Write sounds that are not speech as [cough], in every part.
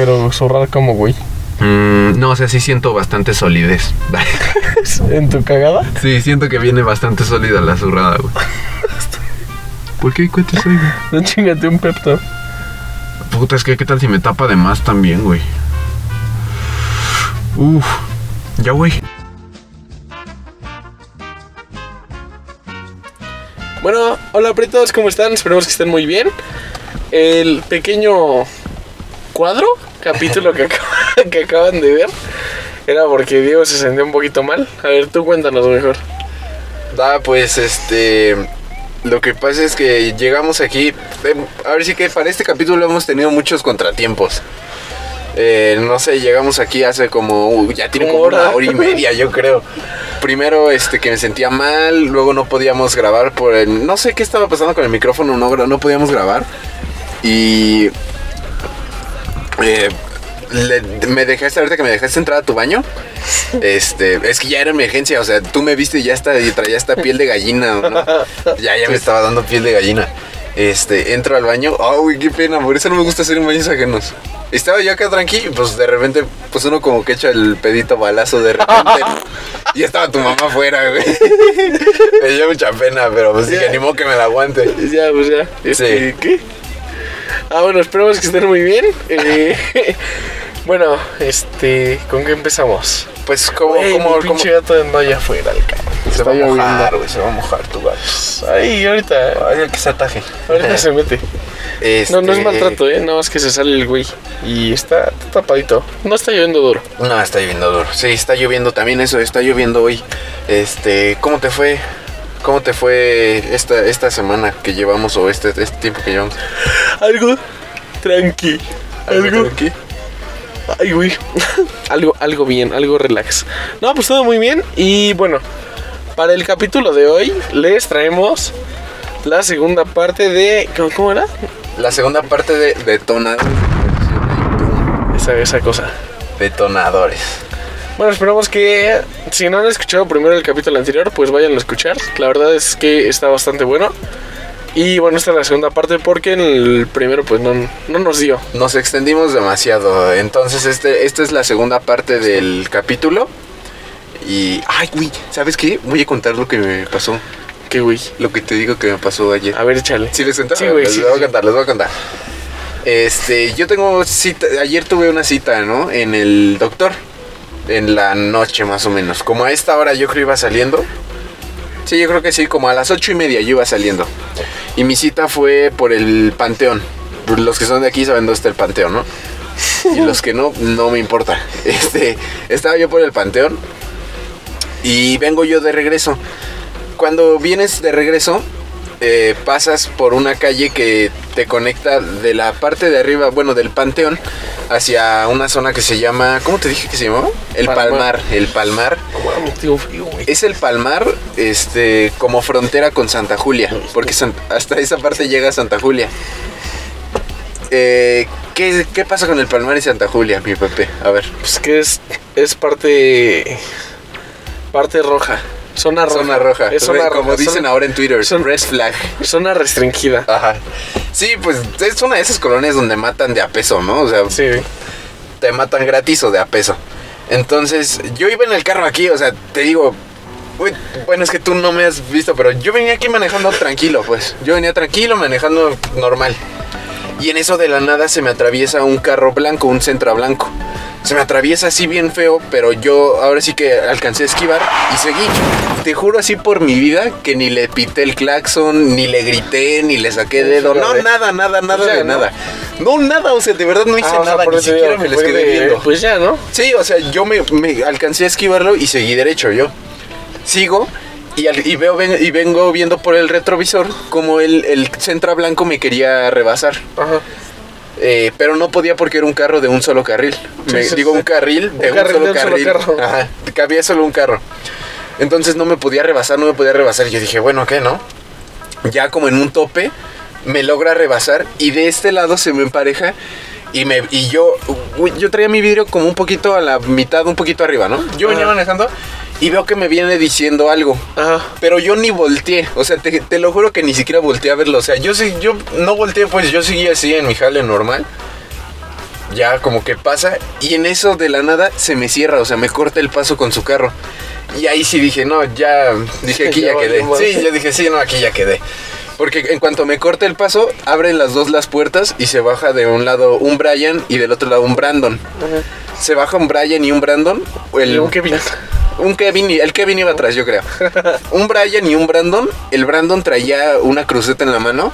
Pero zurrar como, güey. Mm, no, o sea, sí siento bastante solidez. [laughs] ¿En tu cagada? sí, siento que viene bastante sólida la zurrada, güey. ¿Por qué cuentes ahí, güey? No chingate un pepto. Puta, es que qué tal si me tapa de más también, güey. Uf, ya, güey. Bueno, hola pretos, ¿cómo están? Esperemos que estén muy bien. El pequeño cuadro, capítulo que, acab- [laughs] que acaban de ver, era porque Diego se sentía un poquito mal. A ver, tú cuéntanos mejor. Da, pues este. Lo que pasa es que llegamos aquí. A ver si que para este capítulo hemos tenido muchos contratiempos. Eh, no sé, llegamos aquí hace como. uh, ya tiene Como una hora. y media, yo [laughs] creo. Primero, este, que me sentía mal. Luego no podíamos grabar por el. No sé qué estaba pasando con el micrófono, no, no podíamos grabar. Y. eh, le- me dejaste, ahorita que me dejaste entrar a tu baño. Este, es que ya era emergencia, o sea, tú me viste y ya está, y traía esta piel de gallina, ¿no? Ya, ya me estaba dando piel de gallina. Este, entro al baño, ay, qué pena, por eso no me gusta hacer en baños ajenos. Estaba yo acá tranquilo, y pues de repente, pues uno como que echa el pedito balazo de repente. [laughs] y estaba tu mamá afuera, güey. [laughs] me dio mucha pena, pero pues ni modo que me la aguante. Ya, pues ya. Este, ¿Qué? Ah, bueno, esperemos que estén muy bien. Eh, [laughs] bueno, este, ¿con qué empezamos? Pues como, como, mi como- pinche gato anda allá afuera, el cabrón. se Está va a mojar, güey, se va a mojar tu gato. Ay, ahorita, Ay, que se ataje. ahorita se mete. No, no es Este, maltrato, ¿eh? Nada más que se sale el güey. Y está tapadito. No está lloviendo duro. No, está lloviendo duro. Sí, está lloviendo también eso, está lloviendo hoy. Este, ¿cómo te fue? ¿Cómo te fue esta, esta semana que llevamos o este, este tiempo que llevamos? Algo tranqui. Algo. tranqui? Ay, güey. [laughs] algo, algo bien, algo relax. No, pues todo muy bien. Y bueno, para el capítulo de hoy les traemos la segunda parte de. ¿Cómo, cómo era? La segunda parte de detonadores. Esa, esa cosa. Detonadores. Bueno, esperamos que si no han escuchado primero el capítulo anterior, pues vayan a escuchar. La verdad es que está bastante bueno. Y bueno, esta es la segunda parte porque en el primero pues no, no nos dio. Nos extendimos demasiado. Entonces, este, esta es la segunda parte del capítulo. Y. Ay, güey, ¿sabes qué? Voy a contar lo que me pasó. Que güey. Lo que te digo que me pasó ayer. A ver, échale. ¿Sí les cuento? Sí, güey, Les sí, voy a sí. contar, les voy a contar. Este, yo tengo cita, ayer tuve una cita, ¿no? En el doctor. En la noche más o menos. Como a esta hora yo creo iba saliendo. Sí, yo creo que sí, como a las ocho y media yo iba saliendo. Y mi cita fue por el Panteón. Los que son de aquí saben dónde está el Panteón, ¿no? Y los que no, no me importa. [laughs] Este, estaba yo por el Panteón. Y vengo yo de regreso. Cuando vienes de regreso, eh, pasas por una calle que te conecta de la parte de arriba, bueno, del panteón, hacia una zona que se llama, ¿cómo te dije que se llamaba? El Palmar. Palmar, el Palmar. Frío. Es el Palmar, este, como frontera con Santa Julia, porque san- hasta esa parte llega Santa Julia. Eh, ¿qué, qué pasa con el Palmar y Santa Julia, mi Pepe? A ver. Pues que es, es parte. Parte roja. Zona roja. Zona roja. Es zona Como roja. dicen zona, ahora en Twitter, son- red flag. zona restringida. Ajá. Sí, pues es una de esas colonias donde matan de a peso, ¿no? O sea, Sí, te matan gratis o de a peso. Entonces, yo iba en el carro aquí, o sea, te digo, uy, bueno, es que tú no me has visto, pero yo venía aquí manejando tranquilo, pues. Yo venía tranquilo, manejando normal. Y en eso de la nada se me atraviesa un carro blanco, un centro blanco. Se me atraviesa así bien feo, pero yo ahora sí que alcancé a esquivar y seguí. Te juro así por mi vida que ni le pité el claxon, ni le grité, ni le saqué dedo. No, nada, nada, nada Pues ya, de ¿no? nada. No, nada, o sea, de verdad no hice Ah, nada, ni siquiera digo me les quedé viendo. Pues ya, ¿no? Sí, o sea, yo me, me alcancé a esquivarlo y seguí derecho yo. Sigo y, al- y veo ven- y vengo viendo por el retrovisor como el, el Centra Blanco me quería rebasar. Ajá. Eh, pero no podía porque era un carro de un solo carril. Me, sí, digo, sí. un carril de Un un, carril solo de un solo carril. carro. Ajá, cabía solo un carro. Entonces no me podía rebasar, no me podía rebasar. Yo dije, bueno, ¿qué no? Ya como en un tope, me logra rebasar y de este lado se me empareja y me y yo yo traía mi vidrio como un poquito a la mitad, un poquito arriba, ¿no? Yo venía manejando y veo que me viene diciendo algo. Ajá. Pero yo ni volteé, o sea, te, te lo juro que ni siquiera volteé a verlo. O sea, yo sí, yo no volteé, pues yo seguí así en mi jale normal. ya como que pasa y en eso de la nada se me cierra, o sea, me corta el paso con su carro. Y ahí sí dije, no, ya, dije, aquí [laughs] Ya quedé. Sí, yo dije, sí, no, aquí ya quedé. Porque en cuanto me corte el paso, abren las dos las puertas y se baja de un lado un Brian y del otro lado un Brandon. Se baja un Brian y un Brandon. El, Y un Kevin. [laughs] un Kevin, y- el Kevin iba atrás, yo creo. Un Brian y un Brandon. El Brandon traía una cruceta en la mano.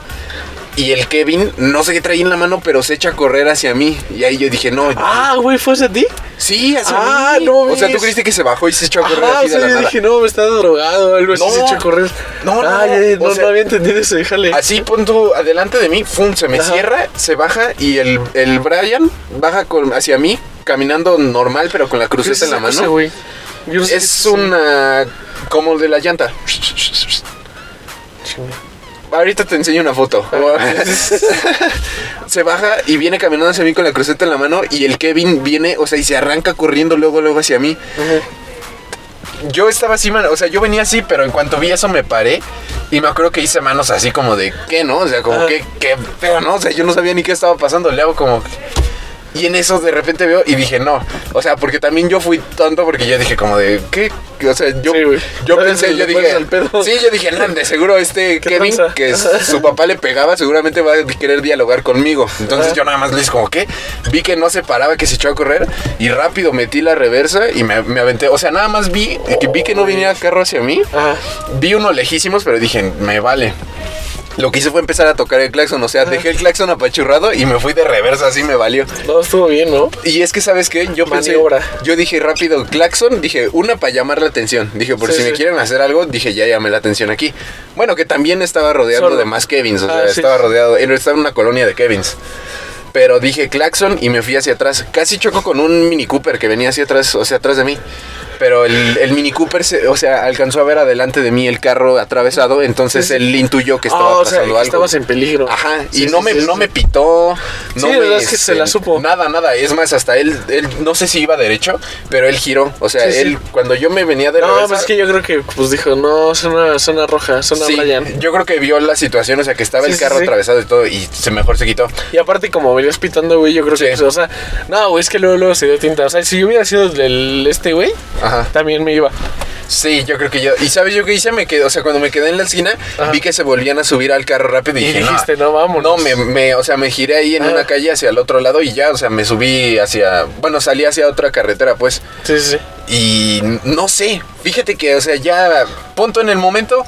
Y el Kevin, no sé qué traía en la mano, pero se echa a correr hacia mí. Y ahí yo dije, no. Ah, güey, ¿fue hacia ti? sí, hacia ah, mí. no o sea, tú creíste que se bajó y se echó a correr así o sea, yo nada. dije, no, me está drogado algo así, No. se echó a correr. No, no, Ah, no, ya, sea- no había entendido eso, déjale. Así, pon tú adelante de mí, ¡fum! Se me Ajá. cierra, se baja y el, el Brian baja con, hacia mí, caminando normal, pero con la ¿Qué es cruceta en la cosa, mano. güey? Yo no sé qué Es una. como de la llanta. Ahorita te enseño una foto. [laughs] se baja y viene caminando hacia mí con la cruceta en la mano y el Kevin viene, o sea, y se arranca corriendo luego, luego hacia mí. Yo estaba así, man, o sea, yo venía así, pero en cuanto vi eso me paré y me acuerdo que hice manos así como de, ¿qué no? O sea, como que, ¿qué pero no? O sea, yo no sabía ni qué estaba pasando, le hago como... Y en eso de repente veo y dije, no. O sea, porque también yo fui tonto porque yo dije como de, ¿qué? O sea, yo, Sí, yo pensé, yo dije, sí, yo dije, no, de seguro este [laughs] ¿Qué Kevin, que su papá le pegaba, seguramente va a querer dialogar conmigo. Entonces yo nada más le dije como, ¿qué? Vi que no se paraba, que se echó a correr y rápido metí la reversa y me, me aventé. O sea, nada más vi, que vi que no venía carro hacia mí. Ajá. Vi uno lejísimos, pero dije, me vale. Lo que hice fue empezar a tocar el claxon, o sea, dejé el claxon apachurrado y me fui de reversa, así me valió. No, estuvo bien, ¿no? Y es que, ¿sabes qué? Yo pensé, Maniobra. yo dije rápido, claxon, dije, una para llamar la atención. Dije, por Sí, si me sí. quieren hacer algo, dije, ya llamé la atención aquí. Bueno, que también estaba rodeado Solo. de más Kevins, o Ah, sea, sí. estaba rodeado, estaba en una colonia de Kevins. Pero dije claxon y me fui hacia atrás. Casi choco con un Mini Cooper que venía hacia atrás, o sea, atrás de mí. Pero el, el Mini Cooper, se- o sea, alcanzó a ver adelante de mí el carro atravesado, entonces Sí, él intuyó que estaba o sea, pasando que algo. estabas en peligro. Ajad, y no, me, no me pitó. No Sí, me, verdad es que se la supo. Nada, nada. Es más, hasta él, él, no sé si iba derecho, pero él giró. O sea, él, cuando yo me venía de No, pues es que yo creo que pues dijo, no, zona, zona roja, zona Brian. yo creo que vio la situación, o sea, que estaba el carro atravesado y todo, y se mejor se quitó. Y aparte, como venías pitando, güey, yo creo que, Sí. o sea, no, güey, es que luego, luego se dio tinta. O sea, si yo hubiera sido el, este, güey, Ajá. también me iba. Sí, yo creo que yo. ¿Y sabes yo qué hice? Me quedé, o sea, cuando me quedé en la esquina, Ajá. vi que se volvían a subir al carro rápido y, Y dije, dijiste, no, vámonos. No, me, me- o sea, me giré ahí en Ah. una calle hacia el otro lado y ya, o sea, me subí hacia, bueno, salí hacia otra carretera, pues. Sí, sí, sí. Y no sé, fíjate que, o sea, ya, punto en el momento,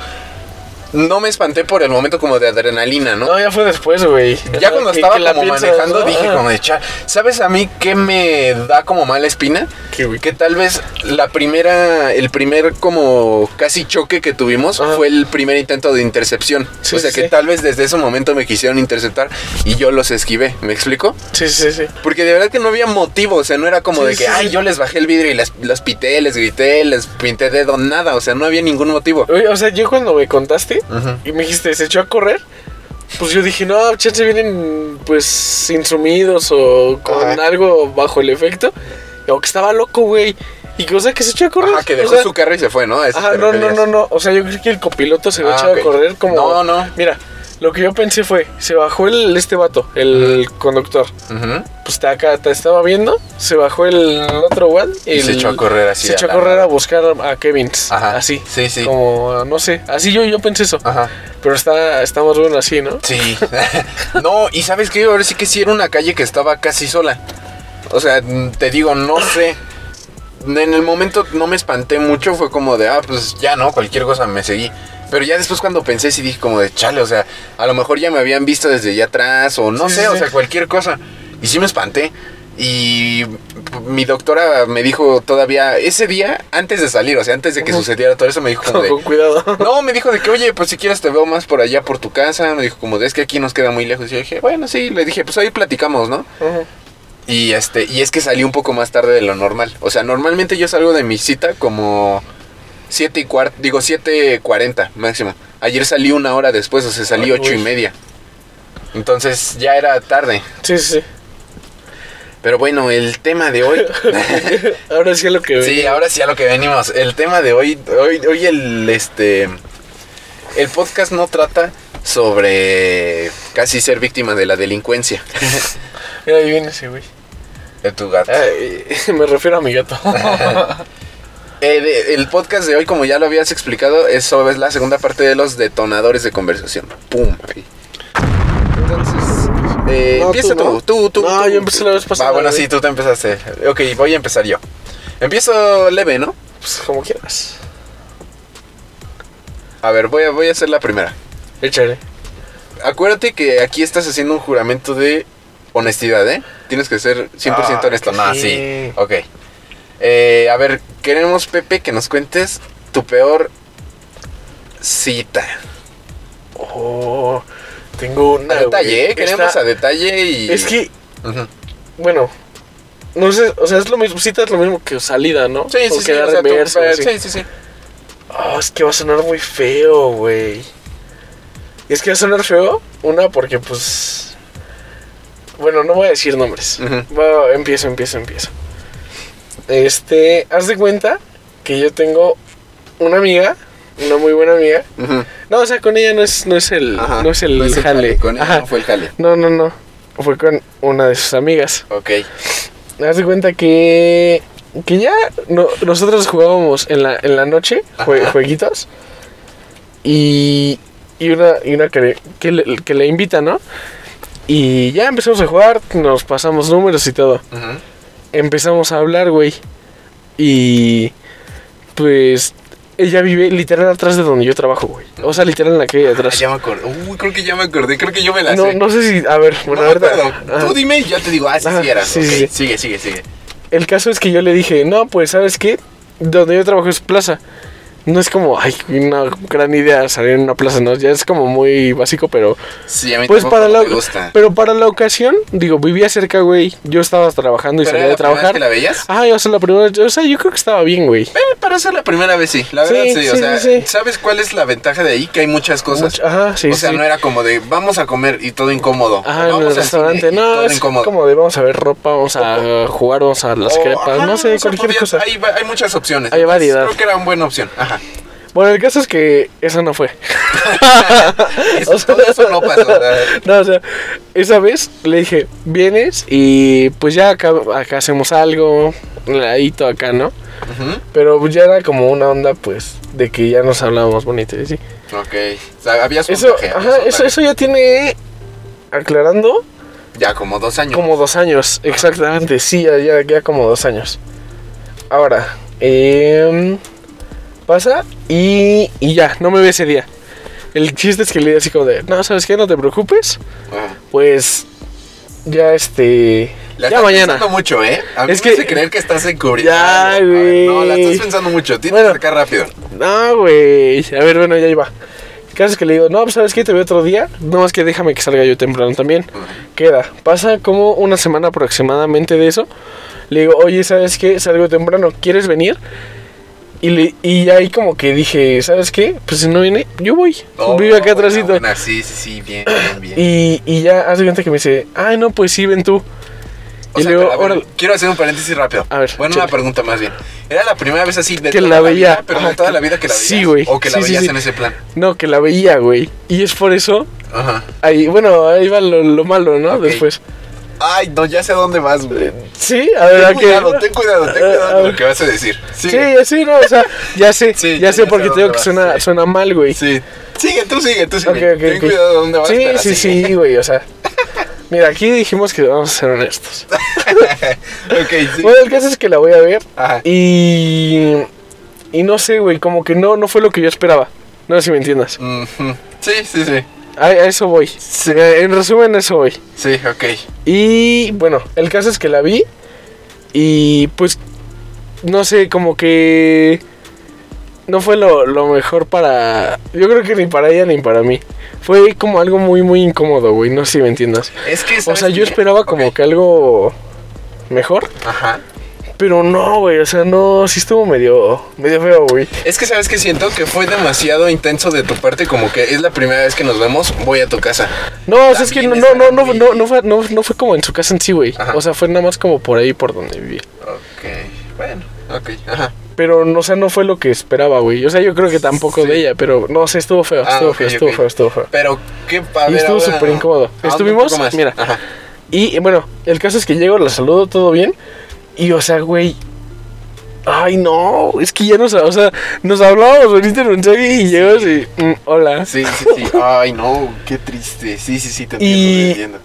no me espanté por el momento como de adrenalina, ¿no? No, ya fue después, güey. ya cuando que- estaba que como piensas, manejando ¿no? dije como de cha, ¿sabes a mí qué me da como mala espina? ¿Qué, güey? Que tal vez la primera, el primer como casi choque que tuvimos Ajá. fue el primer intento de intercepción. Sí, o sea sí, que sí. tal vez desde ese momento me quisieron interceptar y yo los esquivé, ¿me explico? Sí, sí, sí. Porque de verdad que no había motivo, o sea, no era como de que, ay, yo les bajé el vidrio y les, los pité, les grité, les pinté dedo, nada, o sea, no había ningún motivo. Oye, o sea, yo cuando me contaste Y me dijiste, se echó a correr, pues yo dije, no, chance vienen, pues, insumidos o con Ajá. algo bajo el efecto. O que estaba loco, güey. Y cosa que se echó a correr. Ajá, que O dejó sea, su carro y se fue, ¿no? A eso Ajá, te no, no, no, no. O sea, yo creo que el copiloto se Ah, ok. a correr como. No, no. Mira, lo que yo pensé fue: se bajó el, este vato, el conductor. Ujú. Pues te acá te estaba viendo, se bajó el otro one Y se echó a correr así Se echó a correr a buscar a Kevins. Ajá. Así. Sí, sí. Como, no sé. Así yo, yo pensé eso. Ajá. Pero está, está más bueno así, ¿no? Sí. [laughs] no, y sabes qué, ahora sí que sí era una calle que estaba casi sola. O sea, te digo, no sé. En el momento no me espanté mucho, fue como de, ah, pues ya no, cualquier cosa me seguí. Pero ya después cuando pensé sí dije como de, chale, o sea, a lo mejor ya me habían visto desde allá atrás o no Sí, sé, sí, o sí. sea, cualquier cosa. Y sí me espanté. Y mi doctora me dijo todavía, ese día, antes de salir, o sea, antes de que sucediera todo eso, me dijo como [laughs] de, Con cuidado. no, me dijo de que, oye, pues si quieres te veo más por allá por tu casa. Me dijo, como de es que aquí nos queda muy lejos. Y yo dije, bueno, sí, le dije, pues ahí platicamos, ¿no? Y este, y es que salí un poco más tarde de lo normal. O sea, normalmente yo salgo de mi cita como 7 y cuarto, digo 7.40 máximo. Ayer salí una hora después, o sea, salí ocho y media. Entonces ya era tarde. Sí, sí, sí. Pero bueno, el tema de hoy. [laughs] Ahora sí es lo que Sí, venía. ahora sí a lo que venimos. El tema de hoy, hoy, hoy el este el podcast no trata sobre casi ser víctima de la delincuencia. Mira, ahí viene ese güey. De tu gato. Ay, [laughs] me refiero a mi gato. [laughs] Eh, de- el podcast de hoy, como ya lo habías explicado, eso es la segunda parte de los detonadores de conversación. ¡Pum! ahí. Entonces, eh, No, empieza tú, tú, ¿no? tú, tú. No, tú. yo empecé la vez pasada, Ah, bueno, sí, tú te empezaste. Ok, voy a empezar yo. Empiezo leve, ¿no? Pues como quieras. A ver, voy a, voy a hacer la primera. Échale. Acuérdate que aquí estás haciendo un juramento de honestidad, ¿eh? Tienes que ser 100% Ah, honesto. No, sí. Ok. Eh, a ver, queremos, Pepe, que nos cuentes tu peor cita. Oh, tengo una. A detalle, güey. ¿eh? Queremos a detalle y... Es que, bueno. No sé, o sea, es lo mismo. Cita es lo mismo que salida, ¿no? Sí, sí, sí. o sea, tú- eh, sí, sí, sí. Oh, es que va a sonar muy feo, güey. Y es que va a sonar feo, una porque pues... Bueno, no voy a decir nombres. Empiezo, empiezo, empiezo. Este, haz de cuenta que yo tengo una amiga, una muy buena amiga. No, o sea, con ella no es, no es el, Ajá. no es el jale. Con Ajá. no fue el jale. No, no, no. Fue con una de sus amigas. Ok. Haz de cuenta que. Que ya no- nosotros jugábamos en la, en la noche jue- jueguitos. Y. Y una, y una que, le, que, le, que le invita, ¿no? Y ya empezamos a jugar, nos pasamos números y todo. Ujú. Empezamos a hablar, güey. Y. Pues. Ella vive literal atrás de donde yo trabajo, güey. O sea, literal en la calle de Ah, atrás. ya me acordé. Uy, creo que ya me acordé. Creo que yo me la No, sé. no sé si. A ver, bueno, no. Tú dime y yo te digo, ah, sí, sí era. sí, sí. Sigue, sigue, sigue. El caso es que yo le dije, no, pues, ¿sabes qué? Donde yo trabajo es plaza. No es como, ay, una gran idea salir en una plaza, ¿no? Ya es como muy básico, pero... Sí, a mí Pues tampoco para la, me gusta. pero para la ocasión, digo, vivía cerca, güey. Yo estaba trabajando y ¿Pero salía de trabajar. que la veías? Ah, yo sea, la primera O sea, yo creo que estaba bien, güey. Eh, para ser la primera vez sí, la Sí, verdad sí, o sí, sea, sí, sí. ¿sabes cuál es la ventaja de ahí? Que hay muchas cosas. Ajá, sí, o sea, no era como de vamos a comer y todo incómodo. Ajá, en el restaurante. No, todo es incómodo. como de vamos a ver ropa, vamos a jugar, vamos a las O, crepas, ajá, no sé, o sea, cualquier podías- cosa. Hay, hay muchas opciones. Hay variedad. Creo que era una buena opción. Ajá. Bueno, el caso es que esa no fue. [laughs] Eso, O sea- todo eso no pasó. [laughs] No, o sea, esa vez le dije, vienes y pues ya acá, acá hacemos algo, un ladito acá, ¿no? Pero pues ya era como una onda, pues, de que ya nos hablábamos bonito y así. Ok. O sea, habías Eso, ajá, eso, eso ya tiene, aclarando, Ya como dos años. como dos años, exactamente, sí, ya, ya, ya como dos años. Ahora, em, pasa y, y ya, no me ve ese día. El chiste es que le di así como de, no, ¿sabes qué? No te preocupes, Ajá. pues, ya este... La ya mañana. mucho, ¿eh? A mí Es me que- hace creer que estás encubriendo. Ya, ver, No, la güey. estás pensando mucho. Tienes Bueno. que sacar rápido. No, güey. A ver, bueno, ya iba. El caso es que le digo, no, pues sabes qué, te veo otro día. No más que déjame que salga yo temprano también. Queda. Pasa como una semana aproximadamente de eso. Le digo, oye, ¿sabes qué? Salgo temprano, ¿quieres venir? Y, le, y ahí como que dije, ¿sabes qué? Pues si no viene, yo voy. Oh, Vive acá buena, atrásito. buena. Sí, sí, sí, bien, bien, bien. Y, y ya hace cuenta que me dice, ay, no, pues sí, ven tú. O y sea, luego, ver, quiero hacer un paréntesis rápido. A ver, Bueno, échale. una pregunta más bien. ¿Era la primera vez así de Que toda la veía, vida, pero de toda la vida que la veías? sí, güey. O que la Sí, sí, veías sí. en ese plan. No, que la veía, güey. Y es por eso, Ajá. ahí, bueno, ahí va lo, lo malo, ¿no? Después. Ay, no, ya sé dónde vas, güey. Sí, a ver, ¿a Ten cuidado, ten cuidado, ten cuidado con lo que vas a decir. Sí, Sigue. sí, no, o sea, ya sé, [laughs] Sí, ya ya sé sé porque a te digo que suena, sí. suena mal, güey. Sí. Sigue, tú sigue, tú sigue. Ok, ok, ten ok. cuidado de dónde vas. Sí, sí, sigue. sí, güey, o sea. Mira, aquí dijimos que vamos a ser honestos. [laughs] ok, sí. Bueno, el caso es que la voy a ver Ajá. y. Y no sé, güey, como que no, no fue lo que yo esperaba. No sé si me entiendas. Sí, sí, sí. A, eso voy. Eh, En resumen, eso voy. Sí, ok. Y bueno, el caso es que la vi y pues no sé, como que no fue lo, lo mejor para... Yo creo que ni para ella ni para mí. Fue como algo muy, muy incómodo, güey. No sé si me entiendas. Es que, O ¿sabes sea, yo esperaba como que algo mejor, Ajá. Pero no, güey. O sea, no, sí estuvo medio, medio feo, güey. Es que sabes que siento que fue demasiado intenso de tu parte, como que es la primera vez que nos vemos, voy a tu casa. No, o sea, es que no, no, no, no, no, no fue, no, no fue como en su casa en sí, güey. O sea, fue nada más como por ahí, por donde vivía. Ok, bueno, ok, ajá. Pero, no, o sea, no fue lo que esperaba, güey. O sea, yo creo que tampoco Sí. de ella, pero no sé, estuvo feo, Ah, estuvo feo, estuvo feo, estuvo feo. Pero, ¿qué Y estuvo súper incómodo. Estuvimos, mira. Ajá. Y bueno, el caso es que llego, la saludo, todo bien. Y o sea, güey. Ay, no, es que ya nos, o sea, nos hablábamos ahorita en mensaje y llegas y, mm, hola. Sí, sí, sí. Ay, no, qué triste. Sí, sí, sí, te entiendo, Y- te entiendo.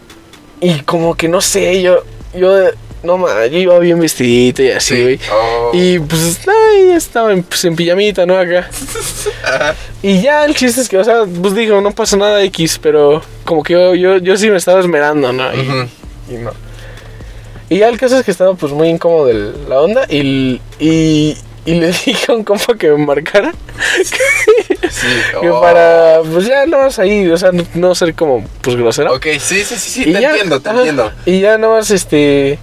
Y como que no sé, yo, yo, no ma, yo iba bien vestidito y así, güey. Oh. Y pues, ay, estaba en, pues, en pijamita, ¿no? Acá. Ajá. [laughs] Y ya el chiste es que, o sea, pues digo, no pasa nada X, pero como que yo, yo, yo sí me estaba esmerando, ¿no? Y no. Y ya el caso es que estaba pues muy incómodo el- la onda y, y, y le [laughs] dije a un compa que me marcara Sí. [laughs] que oh. para, pues ya no más ahí, o sea, no, no ser como pues grosero. Ok, sí, sí, sí, sí, te ya, entiendo, te entiendo. Y ya nada más este...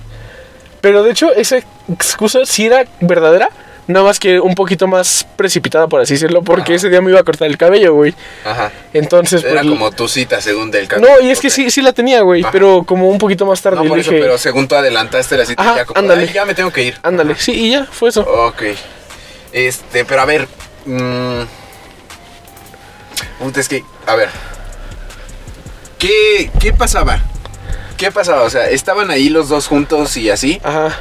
Pero de hecho esa excusa sí era verdadera, nada más que un poquito más precipitada por así decirlo, porque Ajá. ese día me iba a cortar el cabello, güey. Ajá. Entonces, Era pues, como tu cita según del No, y es que sí, sí la tenía, güey, Ajá. pero como un poquito más tarde. No, por eso, dije, pero según tú adelantaste la cita, Ajá, ya como, ándale. "Ay, ya me tengo que ir. Ándale, sí, y ya, fue eso. Ok. Este, pero a ver. mm, puta, es que, a ver. ¿Qué, ¿Qué pasaba? ¿Qué pasaba? O sea, estaban ahí los dos juntos y así. Ajá.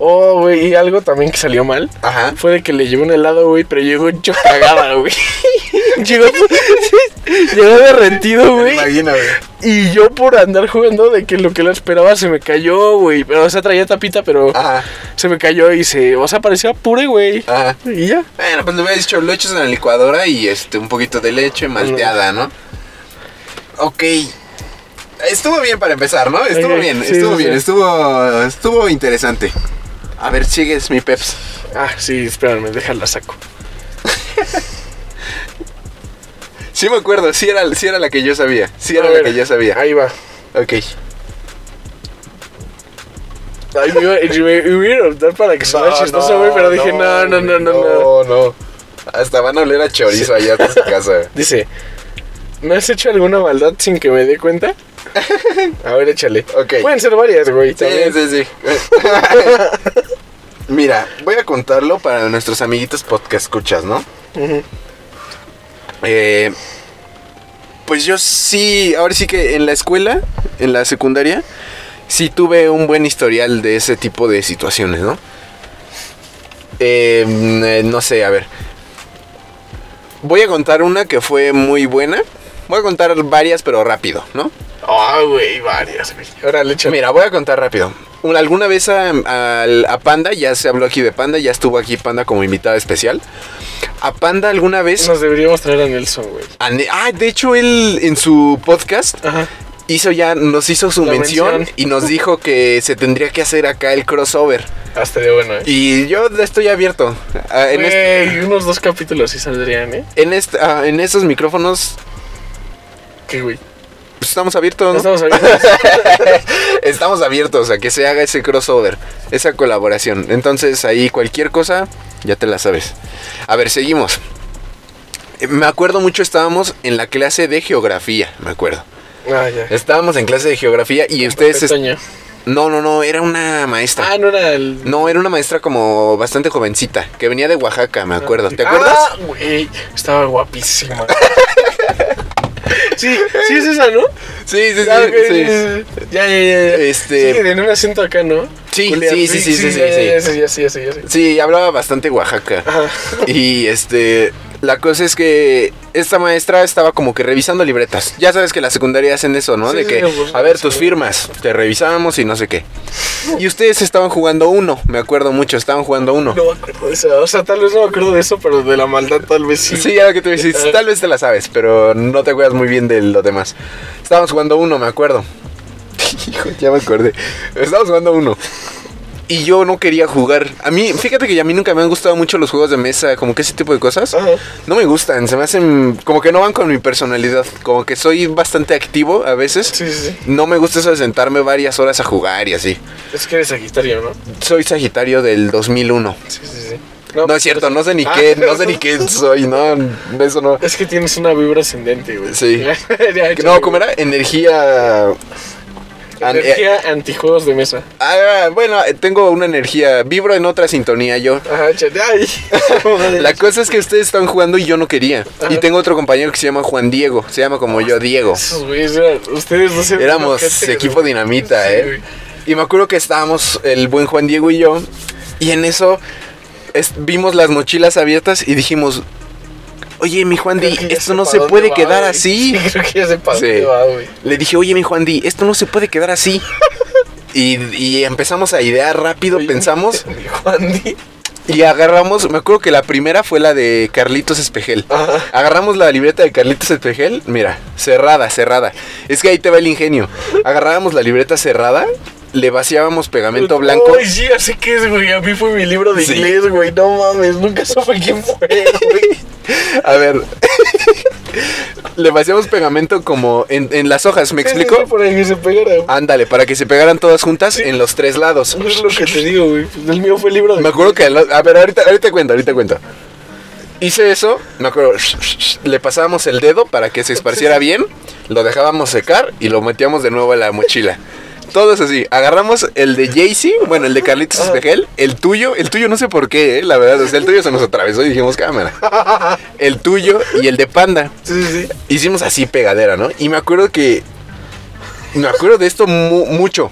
Oh, güey, y algo también que salió mal Ajá. fue de que le llevé un helado, güey, pero llegó hecho cagada, [laughs] güey. llegó, [laughs] llegó derretido, güey. imagino, güey. Y yo por andar jugando de que lo que la esperaba se me cayó, güey. Pero, o sea, traía tapita, pero Ajá. se me cayó y se... O sea, parecía pure, güey. Ajá. Y ya. Bueno, pues le hubiera dicho, lo echas en la licuadora y este, un poquito de leche malteada, ¿no? Ok. Estuvo bien para empezar, ¿no? Estuvo bien, sí, estuvo sí, bien, sí. estuvo, estuvo interesante. A ver, sigues mi peps. Ah, sí, espérame, déjala saco. Sí me acuerdo, sí era, sí era la que yo sabía. Sí A era la ver, que yo sabía. Ahí va. Ok. Ay, me iba, me, iba a optar para que suene chistoso, güey, pero dije, no, no, no, no, no. No, no. Hasta van a oler a chorizo allá en su casa. [laughs] Dice, ¿me has hecho alguna maldad sin que me dé cuenta? [laughs] A ver, échale. Ok. Pueden ser varias, güey. Sí, también. sí, sí. [laughs] Mira, voy a contarlo para nuestros amiguitos podcast escuchas, ¿no? Ujú. Eh, pues yo sí, ahora sí que en la escuela, en la secundaria, sí tuve un buen historial de ese tipo de situaciones, ¿no? Eh, mm, eh, no sé, a ver. Voy a contar una que fue muy buena. Voy a contar varias, pero rápido, ¿no? Ah, güey, varias, güey. Ahora le échale. Mira, voy a contar rápido. Un- Alguna vez a, Panda, ya se habló aquí de Panda, ya estuvo aquí Panda como invitada especial. A Panda alguna vez... Nos deberíamos traer a Nelson, güey. a Ne- Ah, de hecho él en su podcast Ajá. hizo ya, nos hizo su mención, mención. y nos dijo que se tendría que hacer acá el crossover. Ah, estaría bueno, eh. Y yo estoy abierto. Ah, en, este- unos dos capítulos sí saldrían, ¿eh? en, este- ah, en esos micrófonos ¿Qué, güey? pues, estamos abiertos. ¿no? Estamos abiertos. [laughs] Estamos abiertos a que se haga ese crossover, esa colaboración. Entonces ahí cualquier cosa, ya te la sabes. A ver, seguimos. Eh, Me acuerdo mucho, estábamos en la clase de geografía, me acuerdo. Ah, ya. Estábamos en clase de geografía y ustedes... No, no, no, era una maestra. Ah, no era el... No, era una maestra como bastante jovencita, que venía de Oaxaca, me acuerdo. ¿Te acuerdas? Ah, güey, estaba guapísima. [laughs] sí, sí es esa, ¿no? Sí, sí, sí. Ah, ok, sí. Ya, ya, ya. Este- Sí, en un acento acá, ¿no? Sí, sí, sí, sí, sí, sí, sí. sí, sí. Sí, hablaba bastante Oaxaca. Ajá. Y este, la cosa es que esta maestra estaba como que revisando libretas. Ya sabes que la secundaria hacen eso, ¿no? Sí, de que, a ver, tus firmas, te revisamos y no sé qué. Y ustedes estaban jugando uno, me acuerdo mucho, estaban jugando uno. No me acuerdo de eso. O sea, tal vez no me acuerdo de eso, pero de la maldad tal vez sí. Sí, ya que te decís, tal vez te la sabes, pero no te acuerdas muy bien de lo demás. Estábamos jugando uno, me acuerdo. [laughs] Hijo, ya me acordé. Estábamos jugando uno. Y yo no quería jugar. A mí, fíjate que a mí nunca me han gustado mucho los juegos de mesa, como que ese tipo de cosas. Ajá. No me gustan, se me hacen como que no van con mi personalidad. Como que soy bastante activo a veces. Sí, sí, sí. No me gusta eso de sentarme varias horas a jugar y así. Es que eres Sagitario, ¿no? Soy Sagitario del 2001. Sí, sí, sí. No, es cierto, no sé ni Ah. qué, no sé ni qué [laughs] soy, no, eso no. Es que tienes una vibra ascendente, güey. Sí. [laughs] No, ¿cómo era? Energía An- eh, Energía antijuegos de mesa. ah, bueno, eh, tengo una energía, vibro en otra sintonía yo. Ajá. Ay. [laughs] [laughs] La cosa es que ustedes estaban jugando y yo no quería. Y tengo otro compañero que se llama Juan Diego. Se llama como yo, Diego. Ustedes no se Éramos equipo dinamita, Sí, ¿eh? güey. Y me acuerdo que estábamos el buen Juan Diego y yo. Y en eso es- vimos las mochilas abiertas y dijimos, oye, mi Juan Di, esto no se puede quedar así. Sí, creo que ya Sí. Le dije, oye, mi Juan Di, esto no se puede quedar así. Y, y empezamos a idear rápido, Oye, pensamos [laughs] mi Juan Di. y agarramos. Me acuerdo que la primera fue la de Carlitos Espejel. Ajá. Agarramos la libreta de Carlitos Espejel, mira, cerrada, cerrada. Es que ahí te va el ingenio. Agarrábamos la libreta cerrada, le vaciábamos pegamento blanco. Ay, sí, ya sé qué es, güey. A mí fue mi libro de Sí. inglés, güey. No mames, nunca supe quién fue, güey. [laughs] A ver. [laughs] le vaciamos pegamento como en, en las hojas, ¿me sí, explico? sí, Por ahí que se pegara, güey. Ándale, para que se pegaran todas juntas en los tres lados. No es lo que te digo, güey. Pues el mío fue el libro de Me acuerdo que... A ver, ahorita, ahorita cuento, ahorita cuento. Hice eso, me acuerdo, le pasábamos el dedo para que se esparciera bien, lo dejábamos secar y lo metíamos de nuevo a la mochila. Todo es así. Agarramos el de Jaycee, bueno, el de Carlitos Espejel, el tuyo, el tuyo no sé por qué, eh, la verdad, o sea, el tuyo se nos atravesó y dijimos cámara. [laughs] El tuyo y el de Panda. Sí, sí, sí. Hicimos así pegadera, ¿no? Y me acuerdo que. Me acuerdo de esto mu- mucho.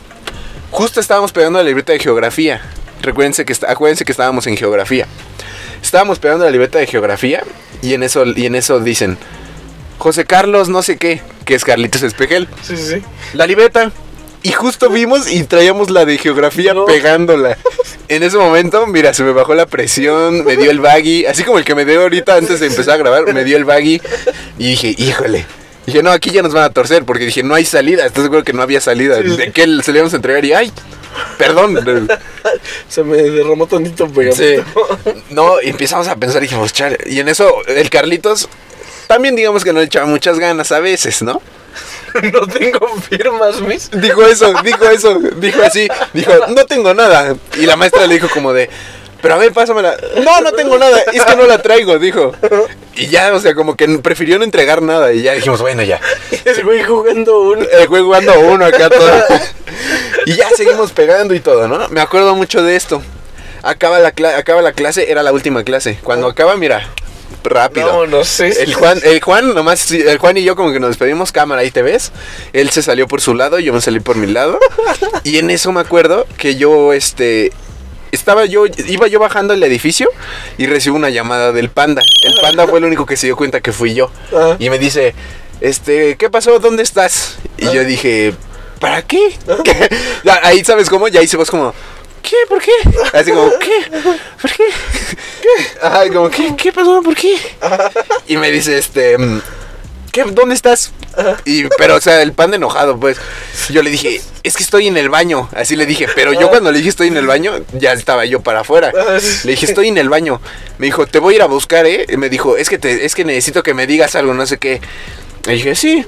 Justo estábamos pegando la libreta de geografía. Recuérdense que, está- acuérdense que estábamos en geografía. Estábamos pegando la libreta de geografía y en eso, y en eso dicen: José Carlos, no sé qué, que es Carlitos Espejel. Sí, sí, sí. La libreta. Y justo vimos y traíamos la de geografía No. pegándola. En ese momento, mira, se me bajó la presión, me dio el baggy, así como el que me dio ahorita antes de empezar a grabar, me dio el baggy y dije, híjole. Dije, no, aquí ya nos van a torcer porque dije, no hay salida. ¿Estás seguro que no había salida? ¿De qué se le íbamos a entregar? Y, ay, perdón. Se me derramó tantito pegamento. Sí. No, y empezamos a pensar, dijimos, chale. Y en eso, el Carlitos, también digamos que no le echaba muchas ganas a veces, ¿no? [laughs] no tengo firmas, mis. Dijo eso, dijo eso, dijo así, dijo, no tengo nada. Y la maestra le dijo como de, pero a ver, pásamela. No, no tengo nada, es que no la traigo, dijo. Y ya, o sea, como que prefirió no entregar nada. Y ya dijimos, bueno, ya. [laughs] Ese güey jugando un. El güey jugando uno acá todo. Y ya seguimos pegando y todo, ¿no? Me acuerdo mucho de esto. Acaba la, acaba la clase, era la última clase. Cuando acaba, mira, rápido. Vámonos, sí. El Juan, el Juan, nomás, el Juan y yo como que nos despedimos cámara, ahí te ves. Él se salió por su lado, yo me salí por mi lado. Y en eso me acuerdo que yo, este, estaba yo, iba yo bajando el edificio y recibo una llamada del panda. El panda fue el único que se dio cuenta que fui yo. Ah. Y me dice, este, ¿qué pasó? ¿Dónde estás? Y yo dije, ¿para qué? [laughs] Ahí sabes cómo, ya ahí se vas como, ¿qué? ¿Por qué? Así como, ¿qué? ¿Por qué? ¿Qué? Ajá, como, ¿qué? ¿Qué pasó? ¿Por qué? Y me dice, este, mm, ¿qué? ¿Dónde estás? Y, pero, o sea, el pan de enojado, pues. Yo le dije, es que estoy en el baño. Así le dije, pero yo cuando le dije estoy en el baño, ya estaba yo para afuera. Le dije, estoy en el baño. Me dijo, te voy a ir a buscar, ¿eh? Y me dijo, es que, te, es que necesito que me digas algo, no sé qué. Le dije, sí.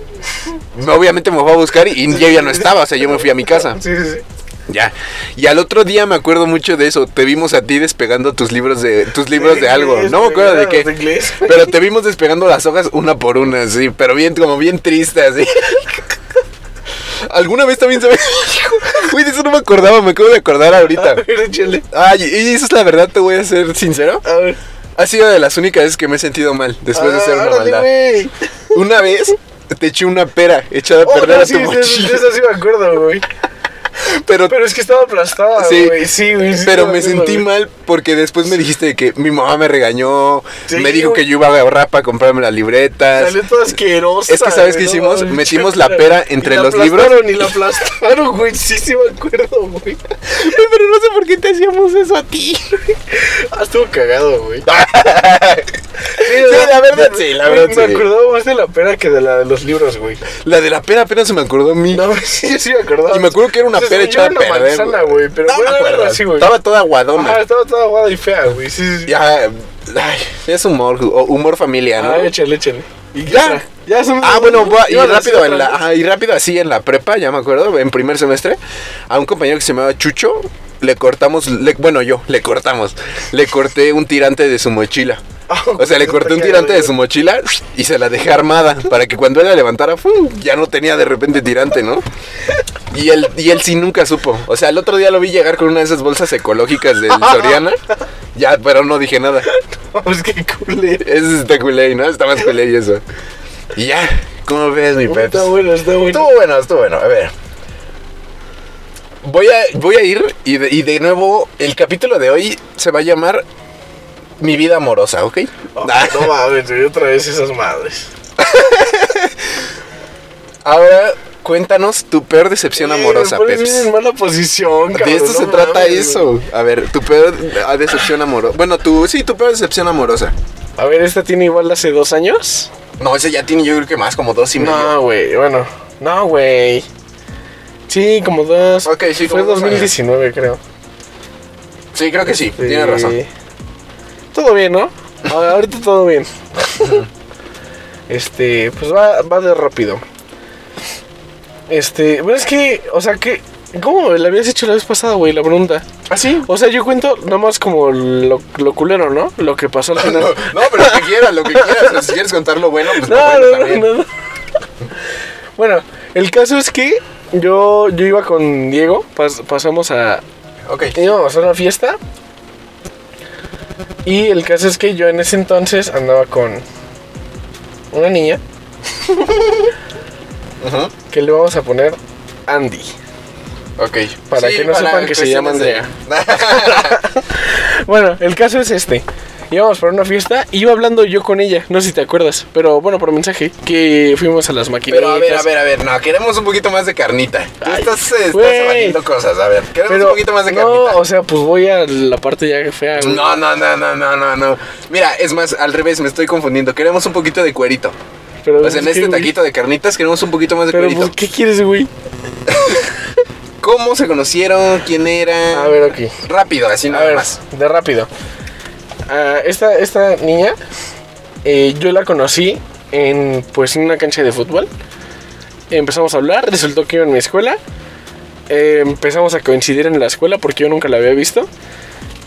Obviamente me fue a buscar y yo ya no estaba, o sea, yo me fui a mi casa. Sí, sí, sí. Ya. Y al otro día me acuerdo mucho de eso. Te vimos a ti despegando tus libros de tus libros de algo. Inglés, [laughs] No me acuerdo de qué. inglés. Pero te vimos despegando las hojas una por una, sí, pero bien como bien triste así. [laughs] ¿Alguna vez también se me [laughs] Uy, de eso no me acordaba, me acabo de acordar A ahorita. ver, échale. Ay, y eso es la verdad, te voy a ser sincero. A ver. Ha sido de las únicas veces que me he sentido mal después de Ah, hacer una maldad. Una vez te eché una pera echada a Oh, perder no, a sí, tu de, mochila. de eso sí me acuerdo, güey. Pero Pero es que estaba aplastada, Sí, güey. Sí, güey. sí Pero me sentí güey. mal porque después me dijiste que mi mamá me regañó, Sí, me dijo güey. que yo iba a ahorrar para comprarme las libretas. Salió toda asquerosa. Es que, ¿sabes qué hicimos? Metimos la pera entre los libros. Y la aplastaron, güey. Sí, sí me acuerdo, güey. Pero no sé por qué te hacíamos eso a ti. Ah, estuvo cagado, güey. [laughs] Sí, la verdad sí, la verdad Me acordaba más de la pera que de la de los libros, güey. La de la pera apenas se me acordó a mí. No, [laughs] sí, sí me acordaba. Y me acuerdo que era una A perder, manzana, güey. Pero No me acuerdo. así, güey. Estaba toda aguadona. Ajá, estaba toda aguada y fea, güey. Sí, sí. Ya, ay, es humor, humor familiar, ¿no? Ah, échale, échale. ¿Y Ya. Ya son Ah, bueno, voy a- y rápido, en la, ajá, y rápido así en la prepa, ya me acuerdo, en primer semestre, a un compañero que se llamaba Chucho, le cortamos, le- bueno, yo, le cortamos, le corté un tirante de su mochila. O sea, le corté un tirante de su mochila y se la dejé armada para que cuando él la levantara, ¡fum! ya no tenía de repente tirante, ¿no? Y él, y él sí nunca supo. O sea, el otro día lo vi llegar con una de esas bolsas ecológicas del Soriana. Ya, pero no dije nada. Pues qué culero. Ese está culé, ¿no? Está más culé y eso. Y ya, ¿cómo ves, mi Peps? Está bueno, está bueno. Estuvo bueno, estuvo bueno. A ver. Voy a, voy a ir y de, y de nuevo el capítulo de hoy se va a llamar Mi vida amorosa, ¿ok? Ah, No mames, güey, otra vez esas madres. [laughs] Ahora cuéntanos tu peor decepción amorosa, Peps. en mala posición, De cabrón, esto se no trata mames, eso. A ver, tu peor ah, decepción amorosa. Bueno, tu, sí, tu peor decepción amorosa. A ver, ¿esta tiene igual hace dos años? No, ese ya tiene yo creo que más, como dos y medio. No, güey, bueno. No, güey. Sí, como dos. Ok, sí, Fue como dos 2019, creo. Sí, creo que sí, Sí. tienes razón. Todo bien, ¿no? Ahorita todo bien. [laughs] este, pues va, va de rápido. Este, bueno, es que, o sea, que. ¿Cómo le habías hecho la vez pasada, güey? La pregunta. ¿Ah, sí? O sea, yo cuento nada más como lo, lo culero, ¿no? Lo que pasó al [laughs] final. No, pero lo que quieras, lo que quieras. Si quieres contar lo bueno, pues lo [laughs] No, bueno no, no, no. Bueno, el caso es que yo, yo iba con Diego, pas- pasamos a... Ok. íbamos a una fiesta. Y el caso es que yo en ese entonces andaba con una niña [laughs] que le vamos a poner Andy. Ok. Para que no sepan que se llama cuestiones [laughs] Bueno, el caso es este. Íbamos para una fiesta iba hablando yo con ella, no sé si te acuerdas, pero bueno, por mensaje, que fuimos a las maquinitas. Pero a ver, a ver, a ver, no, queremos un poquito más de carnita. Tú Ay, estás, estás güey. evadiendo cosas, a ver, queremos Pero, un poquito más de no, carnita. o sea, pues voy a la parte ya fea. güey. No, no, no, no, no, no, no. Mira, es más, al revés, me estoy confundiendo. Queremos un poquito de cuerito. Pero, Pues en es que, este taquito de carnitas queremos un poquito más de Pero, cuerito. pues, ¿qué quieres, güey? [laughs] ¿Cómo se conocieron? ¿Quién era? A ver, ok. Rápido, así A nada ver, más. de rápido. Ah, esta, esta niña, eh, yo la conocí en, pues, en una cancha de fútbol. Empezamos a hablar, resultó que iba en mi escuela. Eh, empezamos a coincidir en la escuela porque yo nunca la había visto.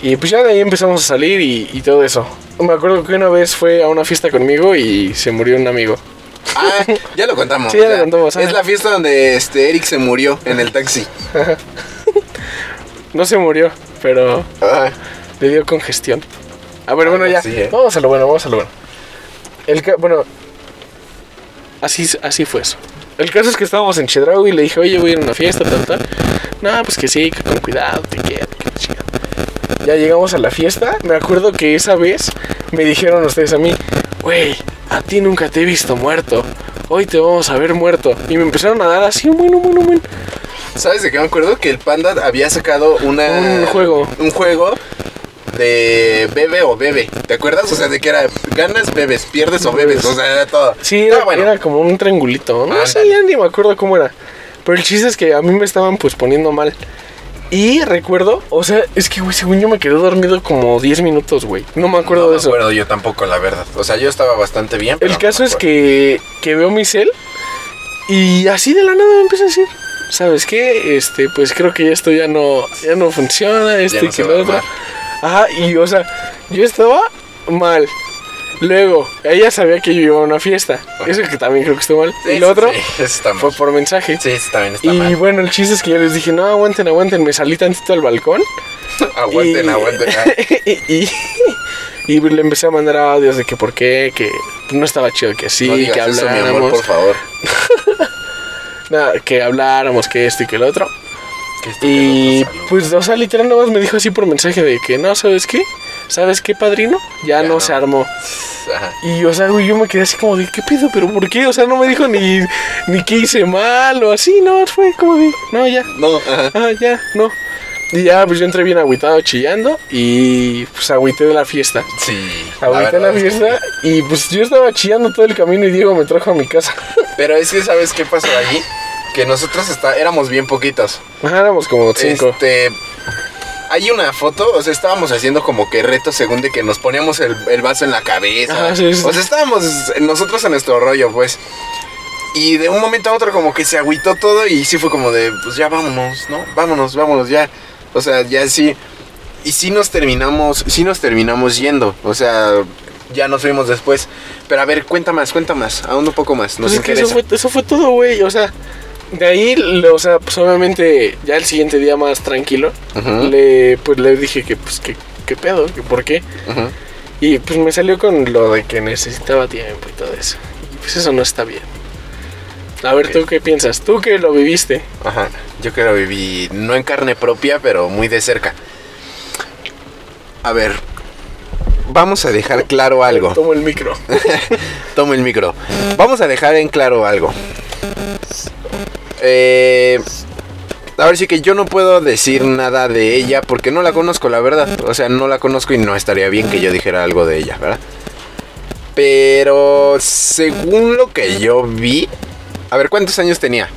Y pues ya de ahí empezamos a salir y, y todo eso. Me acuerdo que una vez fue a una fiesta conmigo y se murió un amigo. Ah, ya lo contamos. Sí, ya lo contamos, Es la fiesta donde este Eric se murió en el taxi. [laughs] No se murió, pero Ah, le dio congestión. A ver, Ah, bueno, ya. sí, eh. Vamos a lo bueno, vamos a lo bueno. El ca- bueno, así, así fue eso. El caso es que estábamos en Chedraui y le dije, oye, voy a ir a una fiesta, tal, tal. No, pues que sí, que con cuidado, te quedas, que chingada. Ya llegamos a la fiesta. Me acuerdo que esa vez me dijeron ustedes a mí, güey, a ti nunca te he visto muerto. Hoy te vamos a ver muerto. Y me empezaron a dar así, bueno, bueno, bueno. ¿Sabes de qué me acuerdo? Que el Panda había sacado una... Un juego. Un juego de bebe o bebe. ¿Te acuerdas? O sea, de que era ganas, bebes, pierdes o bebes. O sea, era todo. Sí, Estaba era, bueno. era como un triangulito. No sé, Ándale. ya ni me acuerdo cómo era. Pero el chiste es que a mí me estaban pues poniendo mal. Y recuerdo, o sea, es que, güey, según yo me quedé dormido como 10 minutos, güey. No me acuerdo no de me eso. acuerdo yo tampoco, la verdad. O sea, yo estaba bastante bien. pero El no caso me es que, que veo mi cel y así de la nada me empieza a decir, ¿sabes qué? Este, pues creo que esto ya no, ya no funciona, esto Ya y no que lo otro. Ajá, y o sea, yo estaba mal. Luego, ella sabía que yo iba a una fiesta. Eso que también creo que estuvo mal. Sí, y lo sí, otro sí, está fue mal. por mensaje. Sí, eso también está Y mal. bueno, el chiste es que yo les dije, no, aguanten, aguanten. Me salí tantito al balcón. [laughs] aguanten, y, aguanten. [laughs] y, y, y le empecé a mandar audios de que por qué, que no estaba chido que sí, no digas que eso, mi habláramos. amor, por favor. [laughs] nada, que habláramos, que esto y que lo otro. Esto Y pues, o sea, literal nada más me dijo así por mensaje de que no, ¿sabes qué? ¿Sabes qué, padrino? Ya, Ya no, no. se armó. Ajá. Y, o sea, güey, yo me quedé así como de, ¿qué pedo? ¿Pero por qué? O sea, no me dijo ni, ni que hice mal o así, no, fue como de, no, ya, No, ajá. ah, ya, no. Y ya, pues yo entré bien agüitado, chillando y pues agüité de la fiesta. Sí. Agüité la que fiesta y pues yo estaba chillando todo el camino y Diego me trajo a mi casa. Pero es que, ¿sabes qué pasó allí? Que nosotros está, éramos bien poquitos. Ajá, éramos como cinco. Este. Hay una foto, o sea, estábamos haciendo como que retos según de que nos poníamos el, el vaso en la cabeza. Ajá, sí, sí. O sea, estábamos nosotros en nuestro rollo, pues. Y de un momento a otro como que se agüitó todo y sí fue como de, pues ya vámonos, ¿no? Vámonos, vámonos, ya. O sea, ya sí. Y sí nos terminamos, sí nos terminamos yendo. O sea, Ya nos vimos después. Pero a ver, cuenta más, cuenta más. Aún un poco más. Nos Pues es que eso fue, eso fue todo, güey. O sea, de ahí, o sea, pues obviamente ya el siguiente día más tranquilo, le, pues le dije que, pues, que, qué pedo, que por qué. Y pues me salió con lo de que necesitaba tiempo y todo eso. Y pues eso no está bien. A ver, ¿tú qué piensas? ¿Tú que lo viviste? Ajá. Yo que lo viví, no en carne propia, pero muy de cerca. A ver. Vamos a dejar claro algo. Tomo el micro. [laughs] Tomo el micro. Vamos a dejar en claro algo. Eh, a ver, sí que yo no puedo decir nada de ella porque no la conozco, la verdad. O sea, no la conozco y no estaría bien que yo dijera algo de ella, ¿verdad? Pero según lo que yo vi... A ver, ¿cuántos años tenía?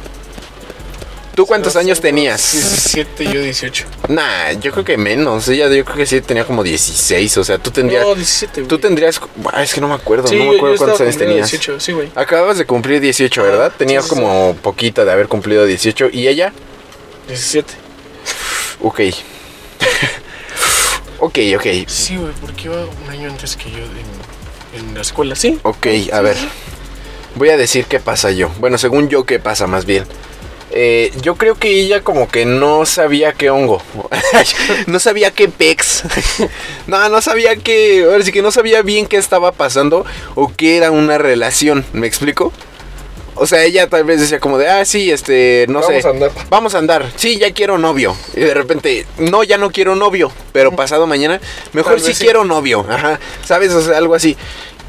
¿Tú cuántos años tenías? 17, yo 18. Nah, yo creo que menos. Ella yo creo que sí tenía como 16. O sea, tú tendrías... No, 17, güey. Tú tendrías... Ah, es que no me acuerdo. Sí, no me acuerdo cuántos años tenías. 18, sí, güey. Acababas de cumplir 18, ¿verdad? Ah, Tenías sí, sí, como poquito de haber cumplido 18. ¿Y ella? 17. Ok. [laughs] ok, ok. Sí, güey, porque iba un año antes que yo en, en la escuela, ¿sí? Ok, a ver. Voy a decir qué pasa yo. Bueno, según yo, qué pasa más bien. Eh, yo creo que ella como que no sabía qué hongo. [laughs] no sabía qué pex. [laughs] no, no sabía que... Ahora sí que no sabía bien qué estaba pasando o qué era una relación. ¿Me explico? O sea, ella tal vez decía como de, ah, sí, este, no Vamos sé. a andar. Vamos a andar. Sí, ya quiero novio. Y de repente, no, ya no quiero novio. Pero pasado mañana, mejor sí sí. quiero novio. Ajá. ¿Sabes? O sea, algo así.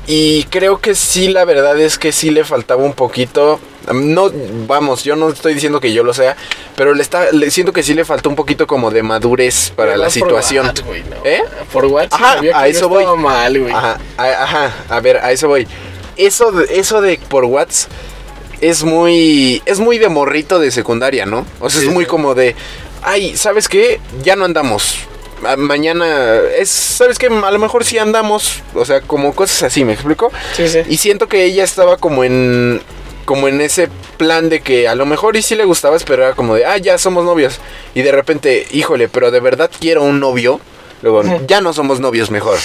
Y creo que sí, la verdad es que sí le faltaba un poquito. No, vamos, yo no estoy diciendo que yo lo sea, pero le está, le siento que sí le faltó un poquito como de madurez para Pero la situación. WhatsApp, güey, no. ¿Eh? Por WhatsApp Ajá, que a eso voy. mal. Ajá, a, ajá, a ver, a eso voy. Eso de, eso de por WhatsApp es muy, es muy de morrito de secundaria, ¿no? O sea, Sí, es muy sí. como de, ay, ¿sabes qué? Ya no andamos. Ma- Mañana es, ¿sabes qué? A lo mejor sí andamos, o sea, como cosas así, ¿me explico? Sí, sí. Y siento que ella estaba como en como en ese plan de que a lo mejor y sí le gustabas, pero era como de, ah, ya somos novios. Y de repente, híjole, pero de verdad quiero un novio. Luego, ya no somos novios mejor.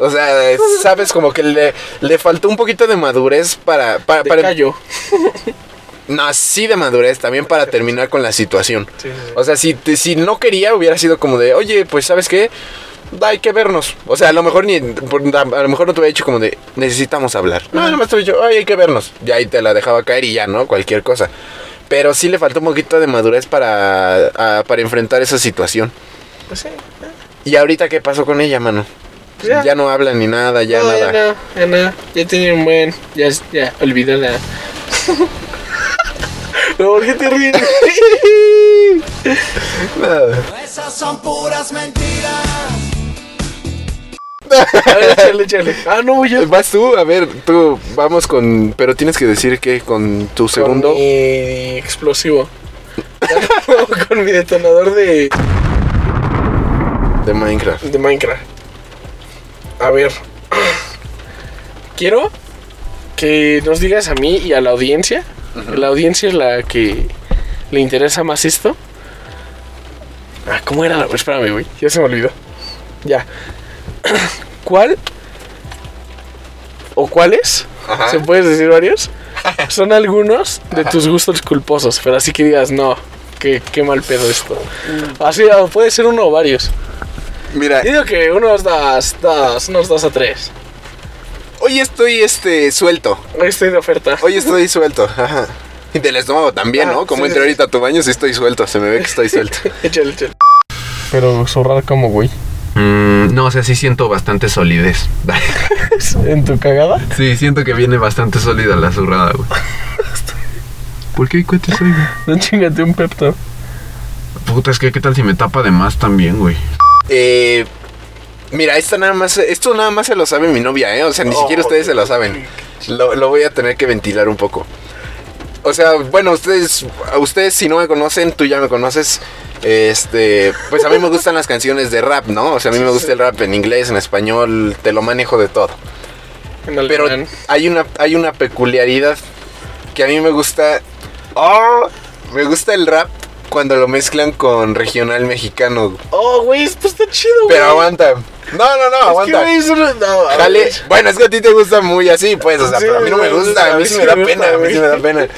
O sea, [laughs] sabes, como que le, le faltó un poquito de madurez para... para, para- callo. [laughs] no, sí de madurez, también para terminar con la situación. Sí, sí, sí. O sea, si, si no quería, hubiera sido como de, oye, pues, ¿sabes qué? Hay que vernos. O sea, a lo mejor ni. A lo mejor no te hubiera dicho como de, necesitamos hablar. No, nomás te hubiera dicho, ay, hay que vernos. Ya ahí te la dejaba caer y ya, ¿no? Cualquier cosa. Pero sí le faltó un poquito de madurez para, a- para enfrentar esa situación. Pues sí. ¿Y ahorita qué pasó con ella, mano? Pues ya. Ya no habla ni nada, ya no, nada. Ya no, ya no. Ya tenía un buen. Ya, ya, olvídala. [laughs] no, ¿por qué te ríes? [laughs] Nada. Esas son puras mentiras. A ver, échale, échale. Ah, no, yo. Vas tú, a ver, tú, vamos con. Pero tienes que decir que con tu segundo. Con mi explosivo. [laughs] con mi detonador de, De Minecraft. de Minecraft. A ver. Quiero que nos digas a mí y a la audiencia. La audiencia es la que le interesa más esto. Ah, ¿cómo era? Espérame, güey. Ya se me olvidó. Ya. [coughs] ¿Cuál? ¿O cuáles? Ajá. ¿Se puedes decir varios? [laughs] Son algunos de tus gustos culposos, pero así que digas, no, qué, qué mal pedo esto. Así, o puede ser uno o varios. Mira, Yo digo que unos dos, dos, unos dos o tres. hoy estoy este suelto. Hoy estoy de oferta. Hoy estoy suelto. Ajá. Y del estómago también, Ah, ¿no? Como sí, entré sí. ahorita a tu baño, sí estoy suelto. Se me ve que estoy suelto. [laughs] échale, échale. Pero zurrar como, güey. Mm, no, o sea, sí siento bastante solidez. [laughs] ¿En tu cagada? sí, siento que viene bastante sólida la zurrada, güey. ¿Por qué cuentes hoy, güey? No chingate un pepto. Puta, es que qué tal si me tapa de más también, güey. Eh, mira, esto nada más, esto nada más se lo sabe mi novia, ¿eh? O sea, ni Oh, siquiera ustedes se lo saben. Lo, lo voy a tener que ventilar un poco. O sea, bueno, ustedes, a ustedes si no me conocen, tú ya me conoces. Este, pues a mí me gustan las canciones de rap, ¿no? O sea, a mí me gusta el rap en inglés, en español, te lo manejo de todo. Pero hay una, hay una peculiaridad que a mí me gusta. ¡Oh! Me gusta el rap cuando lo mezclan con regional mexicano. Oh, güey, esto está chido, güey. Pero aguanta. No, no, no, Es que, aguanta. güey, no- ver. Bueno, es que a ti te gusta muy así, pues, o sea, Sí, pero a mí no me gusta, a mí sí me da pena, a mí sí me da pena.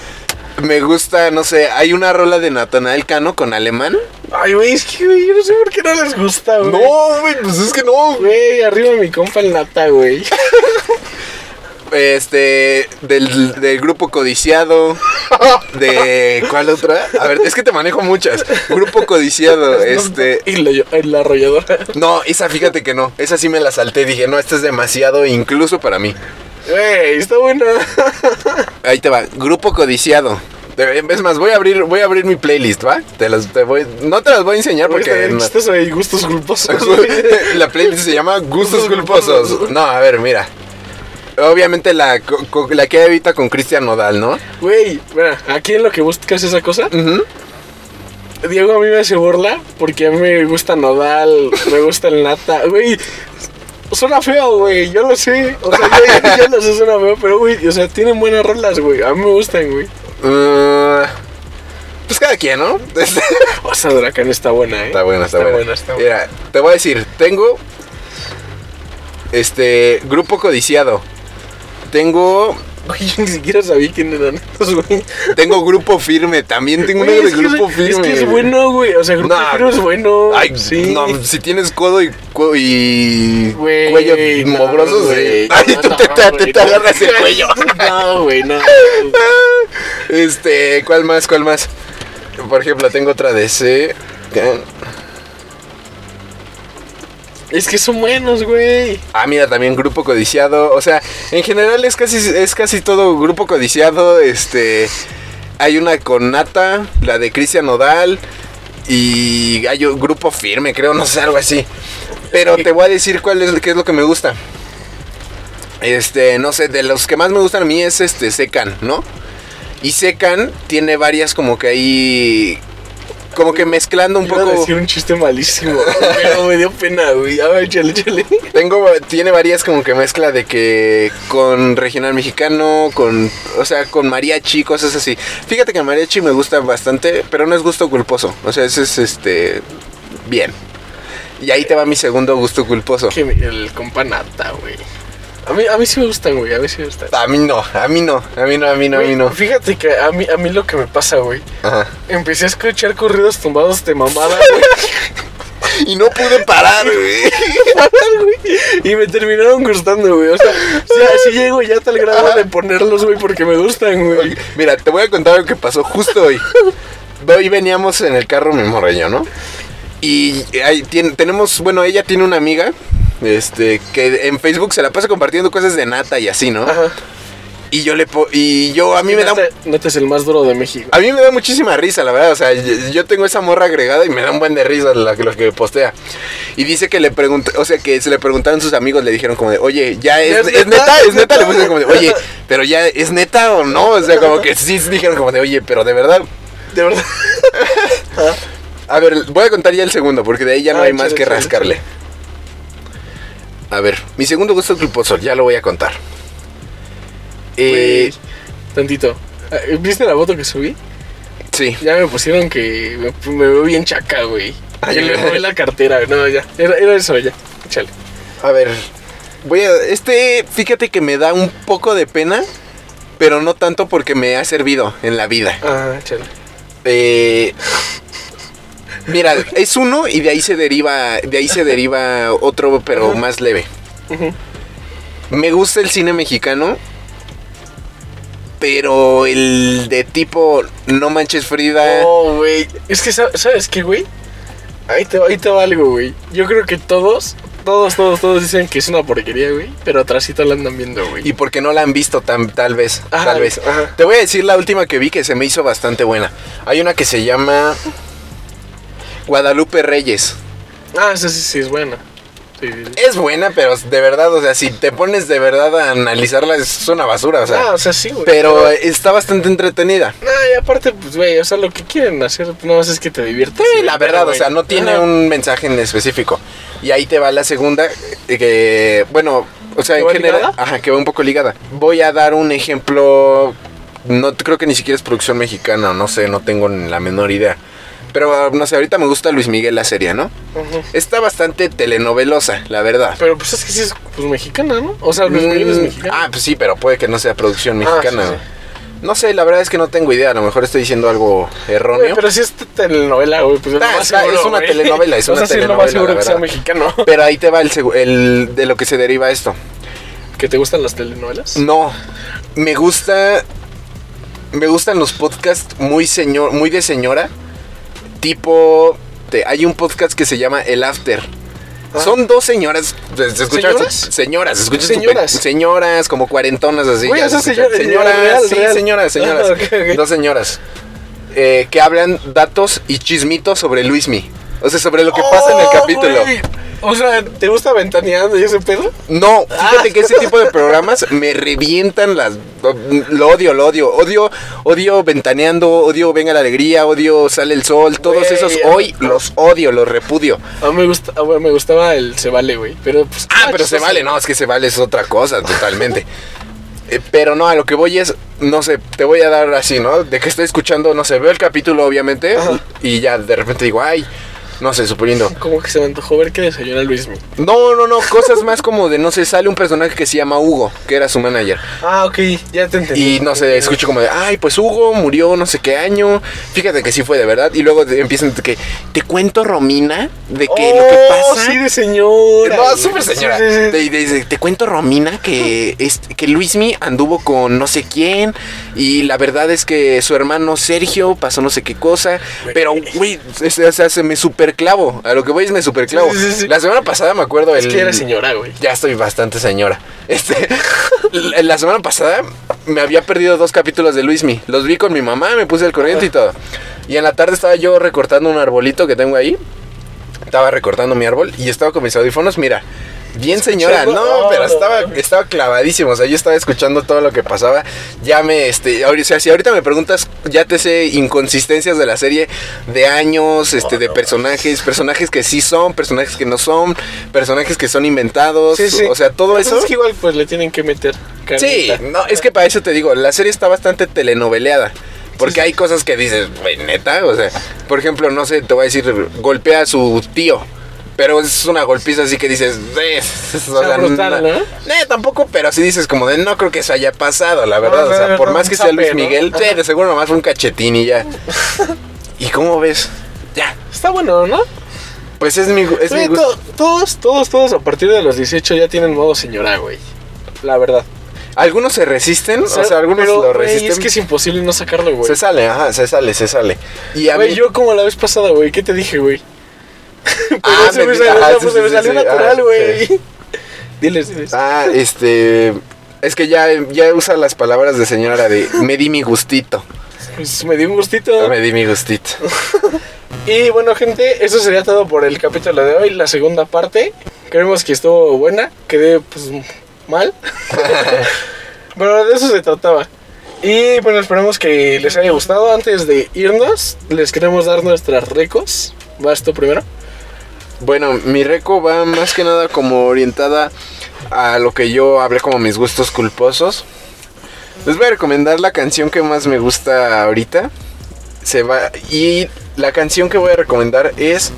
Me gusta, no sé, hay una rola de Natanael Cano con alemán. Ay, güey, es que, güey, yo no sé por qué no les gusta, güey. No, güey, pues es que no. Güey, arriba mi compa el nata, güey. Este, del, del grupo codiciado. De. ¿Cuál otra? A ver, es que te manejo muchas. Grupo codiciado, [laughs] este. Y la, y la arrolladora. No, esa fíjate que no. Esa sí me la salté. Dije, no, esta es demasiado, incluso para mí. Güey, está buena. [laughs] Ahí te va. Grupo codiciado. De- Es más, voy a abrir, voy a abrir mi playlist, ¿va? Te las, te voy, no te las voy a enseñar Porque no- chistoso y gustos [laughs] culposos. la playlist se llama Gustos Culposos. No, a ver, mira. Obviamente la, la que evita con Cristian Nodal, ¿no? Güey, mira, aquí en lo que buscas esa cosa. Diego a mí me hace burla porque a mí me gusta Nodal, me gusta el nata. Güey, suena feo, güey, yo lo sé. O sea, yo, yo lo sé, suena feo, pero, güey, o sea, tienen buenas rolas, güey. A mí me gustan, güey. Uh, pues cada quien, ¿no? O sea, Huracán está buena, ¿eh? Está buena, está, buena. está buena. Mira, te voy a decir, tengo este grupo codiciado. Tengo Güey, yo ni siquiera sabía quién eran estos, güey. tengo grupo firme, también tengo Güey, uno de es que grupo es- firme. Es que es bueno, güey. O sea, Grupo Nah, Firme es bueno. Ay, sí. no, si tienes codo y, cu- y Güey, cuello no, mogroso, güey, Ay, no, tú no, te, te- te agarras el cuello. [laughs] No, güey, no. Este, ¿cuál más? ¿Cuál más? Por ejemplo, tengo otra de ese. Es que son buenos, güey. Ah, mira, también grupo codiciado. O sea, en general es casi, es casi todo grupo codiciado. Este. Hay una con Nata, la de Cristian Nodal. Y hay un grupo firme, creo, no sé, algo así. Pero te voy a decir cuál es, qué es lo que me gusta. Este, no sé, de los que más me gustan a mí es este Secan, ¿no? Y Secan tiene varias como que ahí. Como que mezclando un Iba a poco. decir un chiste malísimo, [laughs] pero me dio pena, güey. A ver, échale, échale. Tengo, tiene varias como que mezcla de que con regional mexicano, con, o sea, con mariachi, cosas así. Fíjate que el mariachi me gusta bastante, pero no es gusto culposo. O sea, ese es este, bien. Y ahí te va mi segundo gusto culposo. Que el compa nata, güey. A mí, a mí sí me gustan, güey. A mí sí me gustan. A mí no, a mí no, a mí no, a mí no, a mí no. Fíjate que a mí, a mí lo que me pasa, güey. Ajá. Empecé a escuchar corridos tumbados de mamada, güey. [laughs] Y no pude parar, [laughs] güey. Y me terminaron gustando, güey. O sea, sí llego ya a tal grado de ponerlos, güey, porque me gustan, güey. Mira, te voy a contar lo que pasó justo hoy. Hoy veníamos en el carro, mi yo, ¿no? Y ahí tiene- tenemos, bueno, ella tiene una amiga, este, que en Facebook se la pasa compartiendo cosas de nata y así, ¿no? Ajá. Y yo le po- y yo a mí me da Neta- es el más duro de México. a mí me da muchísima risa, la verdad. O sea, yo tengo esa morra agregada y me da un buen de risa la, lo que postea. Y dice que le pregunta, o sea, que se le preguntaron sus amigos, le dijeron como de, oye, ya es, ¿Es es neta? neta, es ¿Es neta. Le pusieron como de, oye, [laughs] pero ya es neta o no. O sea, como que sí dijeron como de, oye, pero de verdad. De verdad. [laughs] A ver, voy a contar ya el segundo, porque de ahí ya no Ah, hay más que rascarle. A ver, mi segundo gusto culposo, ya lo voy a contar. Eh, Güey, tantito. Ah, ¿Viste la foto que subí? sí. Ya me pusieron que me, me veo bien chaca, güey. Ay, Que le robé la cartera, güey. No, ya. Era, era eso, ya. Échale. A ver, voy a. Este, fíjate que me da un poco de pena, pero no tanto porque me ha servido en la vida. Ah, échale. Eh, mira, es uno y de ahí se deriva, de ahí se deriva otro, pero más leve. Me gusta el cine mexicano, pero el de tipo No manches Frida. Oh, güey. Es que, ¿sab- ¿sabes qué, güey? Ahí te, ahí te va algo, güey. Yo creo que todos, todos, todos, todos dicen que es una porquería, güey. Pero atrásito la andan viendo, güey. Y porque no la han visto tan, tal vez, Ajá, tal vez. ajá. Te voy a decir la última que vi que se me hizo bastante buena. Hay una que se llama Guadalupe Reyes. Ah, esa sí, sí, es buena. Sí, sí, sí. Es buena, pero de verdad, o sea, si te pones de verdad a analizarla es una basura, o sea. ah, o sea, sí, güey. pero está bastante entretenida. No, y aparte, pues, güey, o sea, lo que quieren hacer, no es que te diviertas. Sí, la verdad, o sea, no tiene un mensaje en específico. Y ahí te va la segunda, eh, que, bueno, o sea, ¿Que en general, ligada? ajá, que va un poco ligada. Voy a dar un ejemplo, no creo que ni siquiera es producción mexicana, no sé, no tengo la menor idea. Pero no sé, ahorita me gusta Luis Miguel la serie, ¿no? Está bastante telenovelosa, la verdad. Pero pues es que sí es pues, mexicana, ¿no? O sea, Luis Miguel es Mm, mexicano. Ah, pues sí, pero puede que no sea producción Ah, mexicana. sí. No sé, la verdad es que no tengo idea. A lo mejor estoy diciendo algo erróneo. pero si es telenovela, güey, pues es Ah, seguro, es una telenovela, es o una sea, sí es lo telenovela, más seguro que sea mexicano. Pero ahí te va el, el de lo que se deriva esto. ¿Que te gustan las telenovelas? No, me gusta. Me gustan los podcasts muy señor, muy de señora. Tipo. te- hay un podcast que se llama El After. Ah. Son dos señoras. ¿Se? ¿Señoras? Señoras, Señoras. señoras, como cuarentonas así. Ya señoras, real, sí, real. señoras, señoras. [laughs] Ah. Dos señoras. eh, que hablan datos y chismitos sobre Luismi. O sea, sobre lo que pasa en el Oh, capítulo. güey. O sea, ¿te gusta ventaneando y ese pedo? No, fíjate Ah. que ese tipo de programas me revientan las. Lo odio, lo odio. Odio, odio ventaneando, odio venga la alegría, odio sale el sol. Todos esos hoy los odio, los repudio. A mí me, gusta, me gustaba el Se Vale, güey. Pero pues. Ah, pero se vale, no, es que se vale es otra cosa totalmente. [laughs] Eh, Pero no, a lo que voy es, no sé, te voy a dar así, ¿no? De que estoy escuchando, no sé, veo el capítulo obviamente Ajá. y ya de repente digo, ay, no sé, suponiendo. Como que se me antojó ver que desayuna Luismi. No, no, no, cosas más como de, no sé, sale un personaje que se llama Hugo, que era su manager. Ah, ok, ya te entendí. Y no sé, escucho como de, ay, pues Hugo murió no sé qué año. Fíjate que sí fue de verdad. Y luego de- empiezan que, te cuento, Romina, de que lo que Oh, pasa. sí, de señora. no, súper señora. Sí, sí. Te, te cuento, Romina, que, es, que Luismi anduvo con no sé quién. Y la verdad es que su hermano Sergio pasó no sé qué cosa. Pero, güey, o sea, se me superclavo. A lo que voy es me superclavo. Sí, sí, sí. La semana pasada me acuerdo Es el. que era señora, güey. Ya estoy bastante señora. Este, [laughs] la semana pasada me había perdido dos capítulos de Luismi. Los vi con mi mamá, me puse al corriente y todo. Y en la tarde estaba yo recortando un arbolito que tengo ahí. Estaba recortando mi árbol y estaba con mis audífonos, mira. Bien señora, [laughs] no, pero estaba, estaba clavadísimo, o sea, yo estaba escuchando todo lo que pasaba. Ya me, este, o sea, si ahorita me preguntas, ya te sé inconsistencias de la serie, de años, este, de personajes, personajes que sí son, personajes que no son, personajes que son inventados, Sí, sí. o sea, todo eso. Es que igual, pues le tienen que meter. Sí, no, es que para eso te digo, la serie está bastante telenoveleada. Porque hay cosas que dices, neta, o sea, por ejemplo, no sé, te voy a decir, golpea a su tío. Pero es una golpiza así que dices, eh, [laughs] o sea, brutal, no- ¿no? Eh, tampoco, pero sí dices como de no creo que eso haya pasado, la verdad. No, o sea, por más que sea Luis. Miguel, de seguro nomás fue un cachetín y ya. [laughs] ¿Y cómo ves? Ya, Está bueno, ¿no? pues es mi, es mi Güey, gusto. to- todos, todos, todos a partir de los 18 ya tienen modo señora, güey. La verdad. Algunos se resisten, o sea, algunos pero, lo resisten. es que es imposible no sacarlo, güey. Se sale, ajá, se sale, se sale. Y a mí, yo como la vez pasada, güey, ¿qué te dije, güey? [laughs] Pero Ah, se me, me- salió, ajá, pues, sí, se me sí, salió sí, natural, ah, güey. Diles, [laughs] diles. Ah, este. Es que ya, ya usa las palabras de señora de me di mi gustito. Pues me dio un gustito. Me di mi gustito. [laughs] Y bueno, gente, eso sería todo por el capítulo de hoy, la segunda parte. Creemos que estuvo buena, quedé pues mal. Pero de eso se trataba. Y bueno, esperamos que les haya gustado. Antes de irnos, les queremos dar nuestras recos. ¿Vas tú primero? Bueno, mi reco va más que nada como orientada a lo que yo hablé como mis gustos culposos. Les voy a recomendar la canción que más me gusta ahorita. Se va y la canción que voy a recomendar es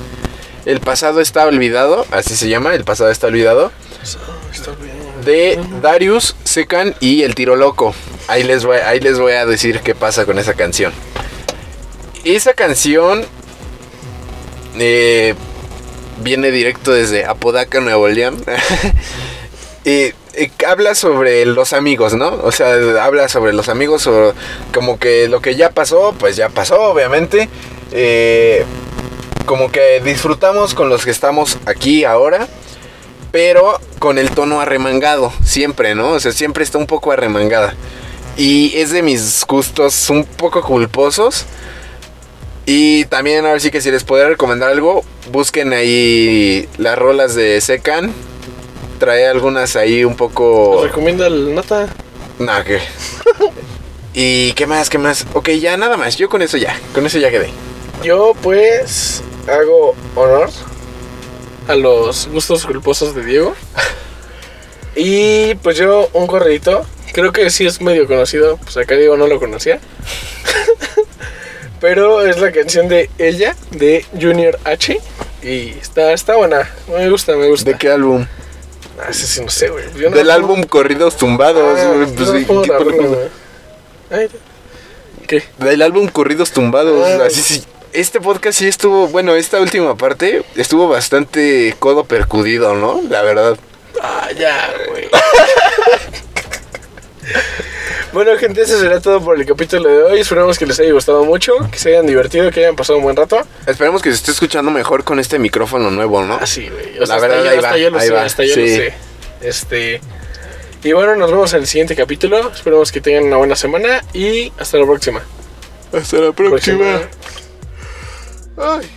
El pasado está olvidado, así se llama, El pasado está olvidado, de Darius, Secan y El Tiro Loco. Ahí les voy, ahí les voy a decir qué pasa con esa canción. Esa canción eh, viene directo desde Apodaca, Nuevo León. [laughs] y, habla sobre los amigos, ¿no? O sea, habla sobre los amigos, o como que lo que ya pasó, pues ya pasó, obviamente. Eh, como que disfrutamos con los que estamos aquí ahora, pero con el tono arremangado, siempre, ¿no? O sea, siempre está un poco arremangada. Y es de mis gustos un poco culposos. Y también, a ver si que si les puedo recomendar algo, busquen ahí las rolas de Secan. Trae algunas ahí un poco. Recomienda el nota. No, que. [laughs] ¿Y qué más? ¿Qué más? Ok, ya nada más. Yo con eso ya. Con eso ya quedé. Yo pues hago honor a los gustos culposos de Diego. [laughs] Y pues yo un corredito, creo que sí es medio conocido, pues acá Diego no lo conocía. [laughs] Pero es la canción de Ella, de Junior H. Y está, está buena. Me gusta, me gusta. ¿De qué álbum? Ah, ese sí no sé, güey. Yo no Del álbum Corridos Tumbados. Ah, güey, pues, no sí, pongo ¿qué la pedo rola, con- güey. Ay, ¿Qué? Del álbum Corridos Tumbados. Ah. Así sí. Este podcast sí estuvo, bueno, esta última parte estuvo bastante codo percudido, ¿no? La verdad. Ah, ya, güey. [laughs] bueno, gente, eso será todo por el capítulo de hoy. Esperamos que les haya gustado mucho, que se hayan divertido, que hayan pasado un buen rato. Esperemos que se esté escuchando mejor con este micrófono nuevo, ¿no? Así, güey. O La sea, verdad, hasta, ahí yo, va, hasta yo lo ahí sé, va, hasta yo sí. lo sé. Este. Y bueno, nos vemos en el siguiente capítulo. Esperemos que tengan una buena semana y hasta la próxima. Hasta la Próxima. Ay.